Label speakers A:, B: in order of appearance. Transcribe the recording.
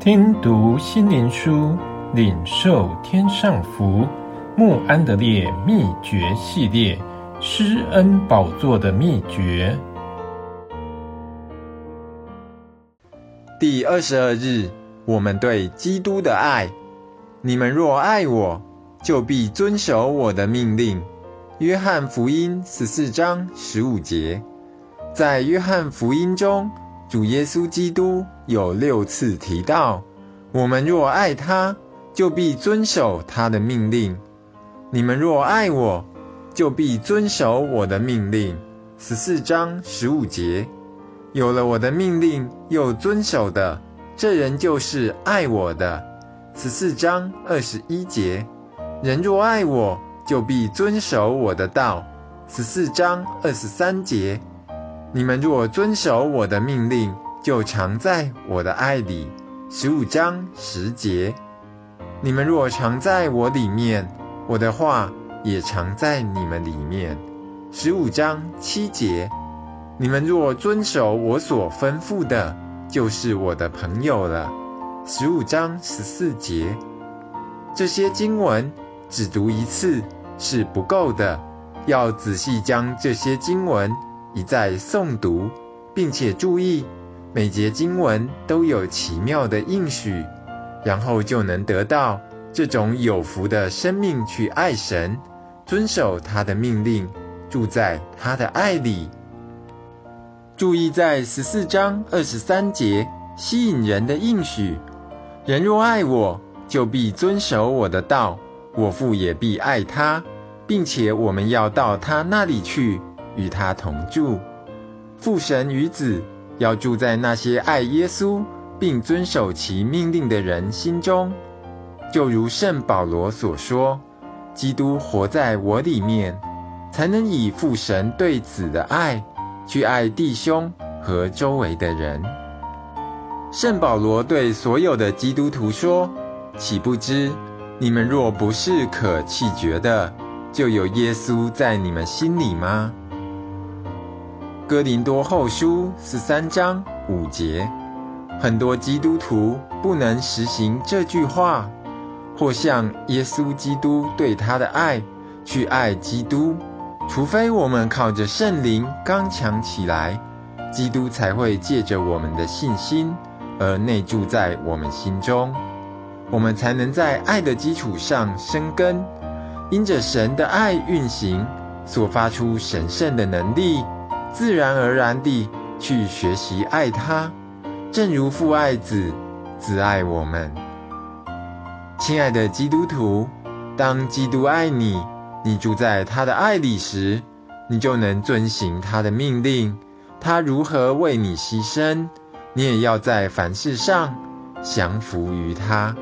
A: 听读心灵书，领受天上福。穆安德烈秘诀系列，施恩宝座的秘诀。
B: 第二十二日，我们对基督的爱。你们若爱我，就必遵守我的命令。约翰福音十四章十五节。在约翰福音中，主耶稣基督有六次提到：我们若爱他，就必遵守他的命令。你们若爱我，就必遵守我的命令。十四章十五节，有了我的命令又遵守的，这人就是爱我的。十四章二十一节，人若爱我，就必遵守我的道。十四章二十三节。你们若遵守我的命令，就常在我的爱里。十五章十节，你们若常在我里面，我的话也常在你们里面。十五章七节，你们若遵守我所吩咐的，就是我的朋友了。十五章十四节，这些经文只读一次是不够的，要仔细将这些经文。一再诵读，并且注意每节经文都有奇妙的应许，然后就能得到这种有福的生命，去爱神，遵守他的命令，住在他的爱里。注意在十四章二十三节吸引人的应许：人若爱我，就必遵守我的道，我父也必爱他，并且我们要到他那里去。与他同住，父神与子要住在那些爱耶稣并遵守其命令的人心中，就如圣保罗所说：“基督活在我里面，才能以父神对子的爱去爱弟兄和周围的人。”圣保罗对所有的基督徒说：“岂不知你们若不是可弃绝的，就有耶稣在你们心里吗？”哥林多后书十三章五节，很多基督徒不能实行这句话，或像耶稣基督对他的爱去爱基督，除非我们靠着圣灵刚强起来，基督才会借着我们的信心而内住在我们心中，我们才能在爱的基础上生根，因着神的爱运行所发出神圣的能力。自然而然地去学习爱他，正如父爱子，子爱我们。亲爱的基督徒，当基督爱你，你住在他的爱里时，你就能遵行他的命令。他如何为你牺牲，你也要在凡事上降服于他。